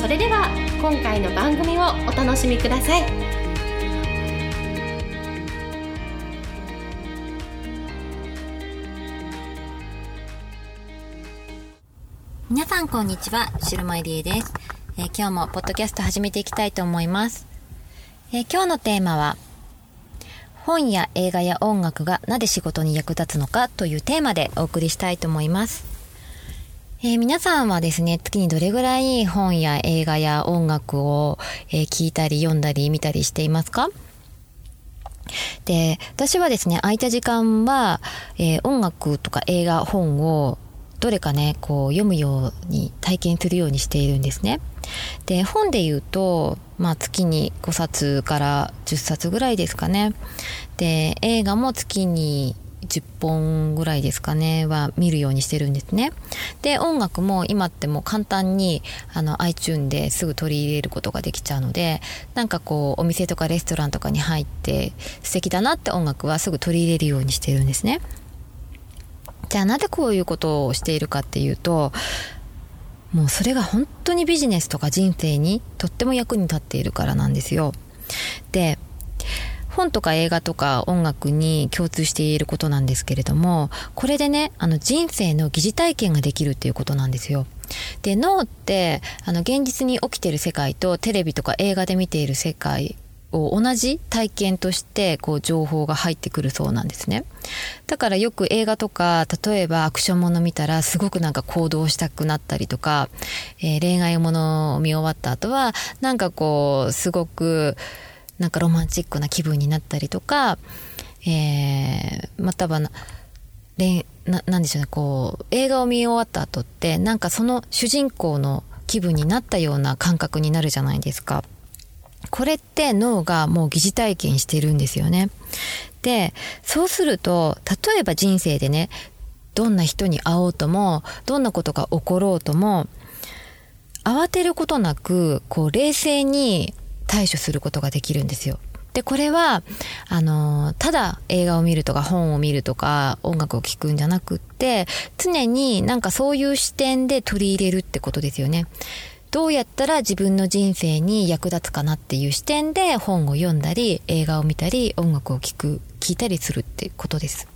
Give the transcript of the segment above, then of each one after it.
それでは今回の番組をお楽しみください皆さんこんにちは、白間入江です、えー、今日もポッドキャスト始めていきたいと思います。えー、今日のテーマは、本や映画や音楽がなぜ仕事に役立つのかというテーマでお送りしたいと思います。えー、皆さんはですね、月にどれぐらい本や映画や音楽を、えー、聞いたり読んだり見たりしていますか？で、私はですね、空いた時間は、えー、音楽とか映画、本をどれかね、こう読むように体験するようにしているんですね。で、本で言うと、まあ月に5冊から10冊ぐらいですかね。で、映画も月に10本ぐらいですかねは見るようにしてるんですね。で、音楽も今ってもう簡単にあの iTune ですぐ取り入れることができちゃうので、なんかこうお店とかレストランとかに入って素敵だなって音楽はすぐ取り入れるようにしてるんですね。じゃあなぜこういうことをしているかっていうと、もうそれが本当にビジネスとか人生にとっても役に立っているからなんですよ。で、本とか映画とか音楽に共通していることなんですけれども、これでね、あの人生の疑似体験ができるっていうことなんですよ。で、脳って、あの現実に起きている世界とテレビとか映画で見ている世界を同じ体験としてこう情報が入ってくるそうなんですね。だからよく映画とか例えばアクションもの見たらすごくなんか行動したくなったりとか、えー、恋愛ものを見終わった後はなんかこうすごくなんかロマンチックな気分になったりとか、えー、またはなななんでしょうねこう映画を見終わった後ってなんかその主人公の気分になったような感覚になるじゃないですか。これって脳がもう疑似体験してるんですよね。で、そうすると、例えば人生でね、どんな人に会おうとも、どんなことが起ころうとも、慌てることなく、こう、冷静に対処することができるんですよ。で、これは、あの、ただ映画を見るとか本を見るとか音楽を聴くんじゃなくって、常になんかそういう視点で取り入れるってことですよね。どうやったら自分の人生に役立つかなっていう視点で本を読んだり、映画を見たり、音楽を聴く、聴いたりするってことです。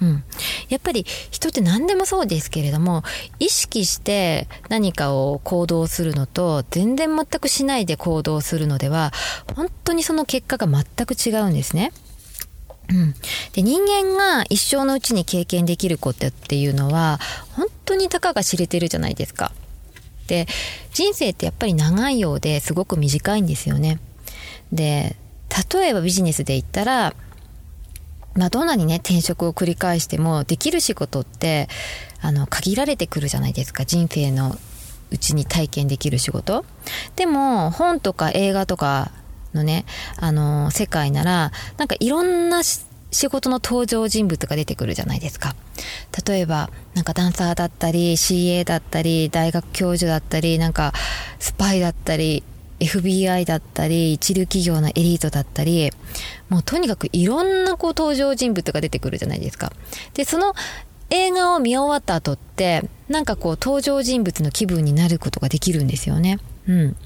うん。やっぱり人って何でもそうですけれども、意識して何かを行動するのと、全然全くしないで行動するのでは、本当にその結果が全く違うんですね。うん、で人間が一生のうちに経験できることっていうのは本当にたかが知れてるじゃないですか。で人生ってやっぱり長いようですごく短いんですよね。で例えばビジネスで言ったらまあ、どんなにね転職を繰り返してもできる仕事ってあの限られてくるじゃないですか人生のうちに体験できる仕事でも本とか映画とかのねあの世界ならなんかいろんな仕事の登場人物が出てくるじゃないですか。例えば、なんかダンサーだったり、CA だったり、大学教授だったり、なんかスパイだったり、FBI だったり、一流企業のエリートだったり、もうとにかくいろんなこう登場人物が出てくるじゃないですか。で、その映画を見終わった後って、なんかこう登場人物の気分になることができるんですよね。うん。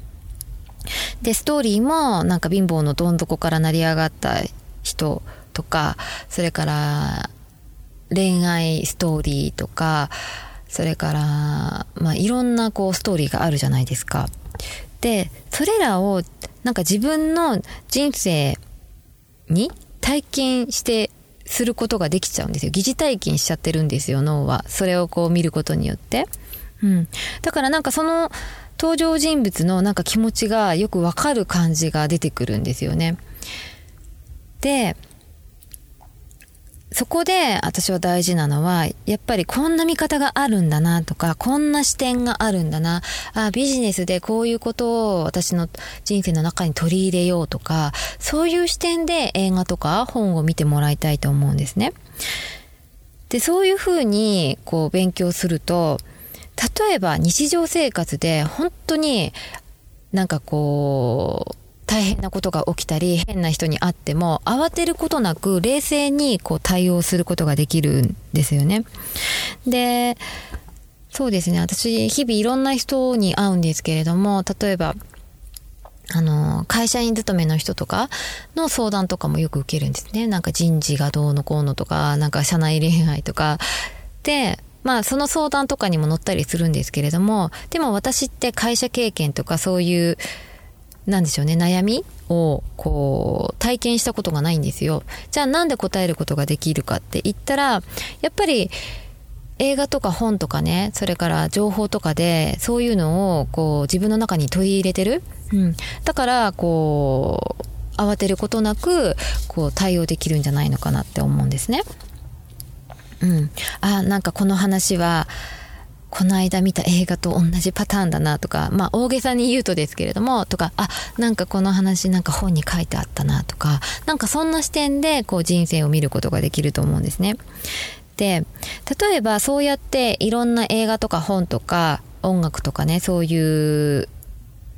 で、ストーリーもなんか貧乏のどん底から成り上がった人とか、それから恋愛ストーリーとか、それから、まあ、いろんなこうストーリーがあるじゃないですか。で、それらをなんか自分の人生に体験してすることができちゃうんですよ。疑似体験しちゃってるんですよ、脳は。それをこう見ることによって。うん。だからなんかその登場人物のなんか気持ちがよくわかる感じが出てくるんですよね。で、そこで私は大事なのは、やっぱりこんな見方があるんだなとか、こんな視点があるんだな、あビジネスでこういうことを私の人生の中に取り入れようとか、そういう視点で映画とか本を見てもらいたいと思うんですね。で、そういうふうにこう勉強すると、例えば日常生活で本当になんかこう、大変なことが起きたり変な人に会っても慌てることなく冷静にこう対応することができるんですよね。でそうですね私日々いろんな人に会うんですけれども例えばあの、会社員勤めの人とかの相談とかもよく受けるんですね。なんか人事がどうのこうのとか、なんか社内恋愛とか。で、まあその相談とかにも乗ったりするんですけれども、でも私って会社経験とかそういうなんでしょうね、悩みを、こう、体験したことがないんですよ。じゃあなんで答えることができるかって言ったら、やっぱり、映画とか本とかね、それから情報とかで、そういうのを、こう、自分の中に取り入れてる。うん。だから、こう、慌てることなく、こう、対応できるんじゃないのかなって思うんですね。うん。あ、なんかこの話は、この間見た映画と同じパターンだなとか、まあ大げさに言うとですけれども、とか、あ、なんかこの話なんか本に書いてあったなとか、なんかそんな視点でこう人生を見ることができると思うんですね。で、例えばそうやっていろんな映画とか本とか音楽とかね、そういう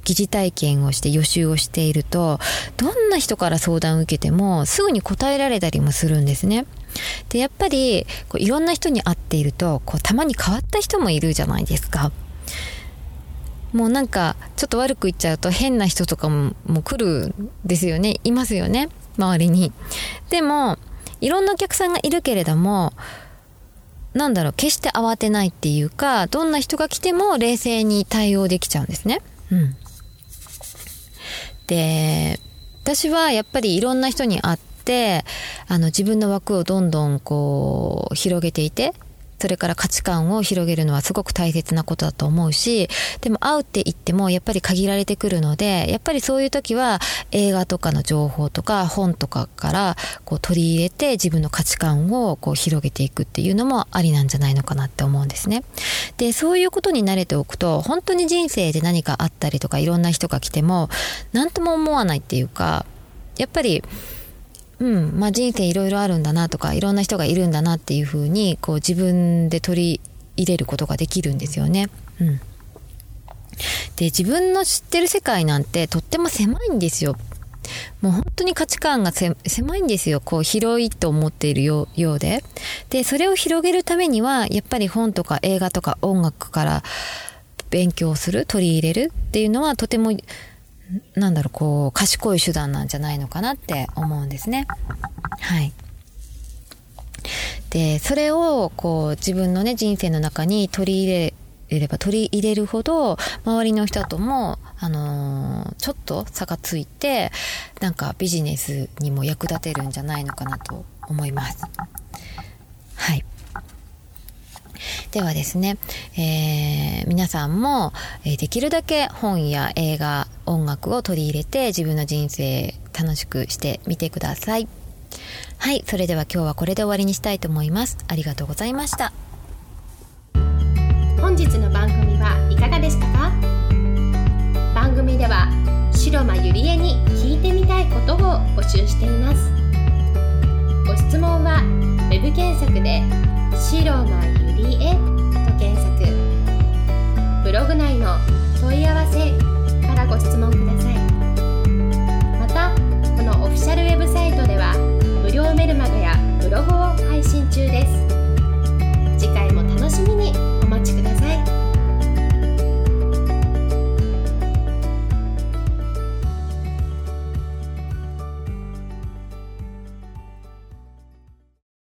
疑似体験をして予習をしていると、どんな人から相談を受けてもすぐに答えられたりもするんですね。でやっぱりこういろんな人に会っているとこうたまに変わった人もいるじゃないですか。もうなんかちょっと悪く言っちゃうと変な人とかももう来るんですよねいますよね周りに。でもいろんなお客さんがいるけれどもなんだろう決して慌てないっていうかどんな人が来ても冷静に対応できちゃうんですね。うん、で私はやっぱりいろんな人に会っててあの自分の枠をどんどんこう広げていてそれから価値観を広げるのはすごく大切なことだと思うし、でも会うって言ってもやっぱり限られてくるので、やっぱりそういう時は映画とかの情報とか本とかからこう取り入れて自分の価値観をこう広げていくっていうのもありなんじゃないのかなって思うんですね。で、そういうことに慣れておくと、本当に人生で何かあったりとかいろんな人が来ても何とも思わないっていうか、やっぱりうんまあ、人生いろいろあるんだなとかいろんな人がいるんだなっていうふうにこう自分で取り入れることができるんですよね。うん、で自分の知ってる世界なんてとっても狭いんですよ。もう本当に価値観が狭いんですよ。こう広いと思っているようで。で、それを広げるためには、やっぱり本とか映画とか音楽から勉強する、取り入れるっていうのはとてもなんだろう、こう、賢い手段なんじゃないのかなって思うんですね。はい。で、それを、こう、自分のね、人生の中に取り入れれば取り入れるほど、周りの人とも、あのー、ちょっと差がついて、なんかビジネスにも役立てるんじゃないのかなと思います。はい。ではですね、えー、皆さんも、え、できるだけ本や映画、音楽を取り入れて自分の人生楽しくしてみてください。はい、それでは今日はこれで終わりにしたいと思います。ありがとうございました。本日の番組はいかがでしたか？番組では白間ゆりえに聞いてみたいことを募集しています。ご質問は web 検索で白間ゆりえと検索。ブログ内の問い合わせからご質問ください。またこのオフィシャルウェブサイト